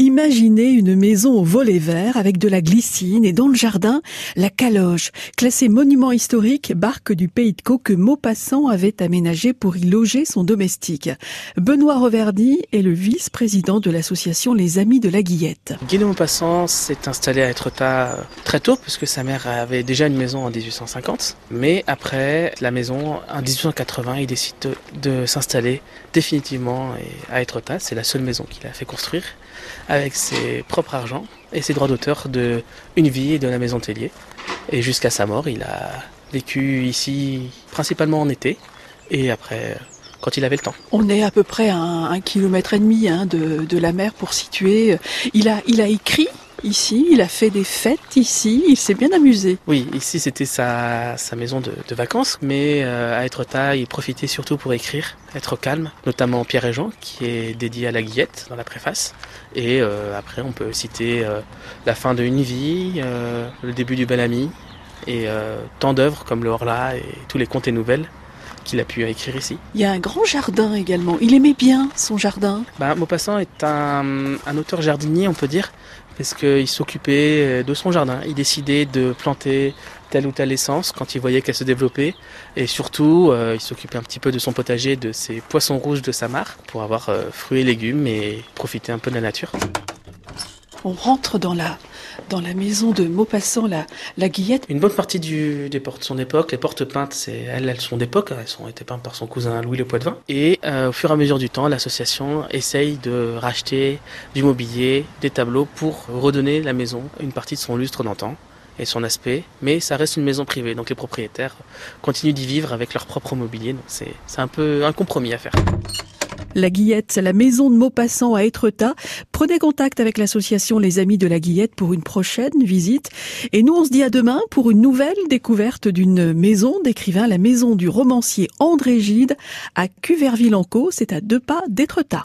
y Imaginez une maison au volet vert avec de la glycine et dans le jardin, la caloche, classée monument historique, barque du Pays de Caux que Maupassant avait aménagé pour y loger son domestique. Benoît Reverdy est le vice-président de l'association Les Amis de la Guillette. Guy de Maupassant s'est installé à Etretat très tôt puisque sa mère avait déjà une maison en 1850. Mais après la maison, en 1880, il décide de, s'installer définitivement à Etretat. C'est la seule maison qu'il a fait construire avec ses propres argent et ses droits d'auteur de une vie et de la maison Tellier. Et jusqu'à sa mort, il a vécu ici principalement en été et après quand il avait le temps. On est à peu près à un, kilomètre et demi hein, de, de, la mer pour situer. Il a, il a écrit ici, il a fait des fêtes ici, il s'est bien amusé. Oui, ici c'était sa, maison de, vacances, mais euh, à Etretat, il profitait surtout pour écrire, être calme, notamment Pierre et Jean, qui est dédié à la Guillette dans la préface. Et euh, après, on peut citer euh, la fin de Une vie, le début du Bel Ami, et tant d'œuvres comme le Horla et tous les contes et nouvelles qu'il a pu écrire ici. Il y a un grand jardin également. Il aimait bien son jardin. Bah, Maupassant est un, un auteur jardinier, on peut dire parce qu'il s'occupait euh, de son jardin. Il décidait de planter telle ou telle essence quand il voyait qu'elle se développait. Et surtout, euh, il s'occupait un petit peu de son potager, de ses poissons rouges de sa mare, pour avoir euh, fruits et légumes et profiter un peu de la nature. On rentre dans la, dans la maison de Maupassant, la, la Guillette. Une bonne partie du, des portes de son époque, les portes peintes, c'est, elles, elles sont d'époque, elles ont été peintes par son cousin Louis Le Poitvin. Et euh, au fur et à mesure du temps, l'association essaye de racheter du mobilier, des tableaux pour redonner la maison une partie de son lustre d'antan et son aspect, mais ça reste une maison privée, donc les propriétaires continuent d'y vivre avec leur propre mobilier, donc c'est, c'est un peu un compromis à faire. La Guillette, la maison de Maupassant à Étretat. Prenez contact avec l'association Les Amis de la Guillette pour une prochaine visite. Et nous, on se dit à demain pour une nouvelle découverte d'une maison d'écrivain, la maison du romancier André Gide à Cuverville-en-Caux. C'est à deux pas d'Étretat.